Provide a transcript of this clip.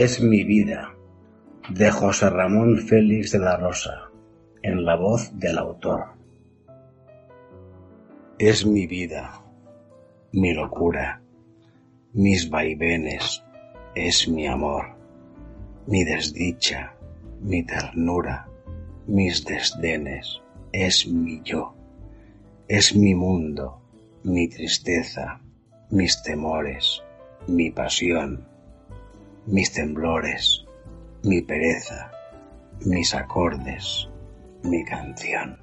Es mi vida, de José Ramón Félix de la Rosa, en la voz del autor. Es mi vida, mi locura, mis vaivenes, es mi amor, mi desdicha, mi ternura, mis desdenes, es mi yo, es mi mundo, mi tristeza, mis temores, mi pasión, mis temblores, mi pereza, mis acordes, mi canción.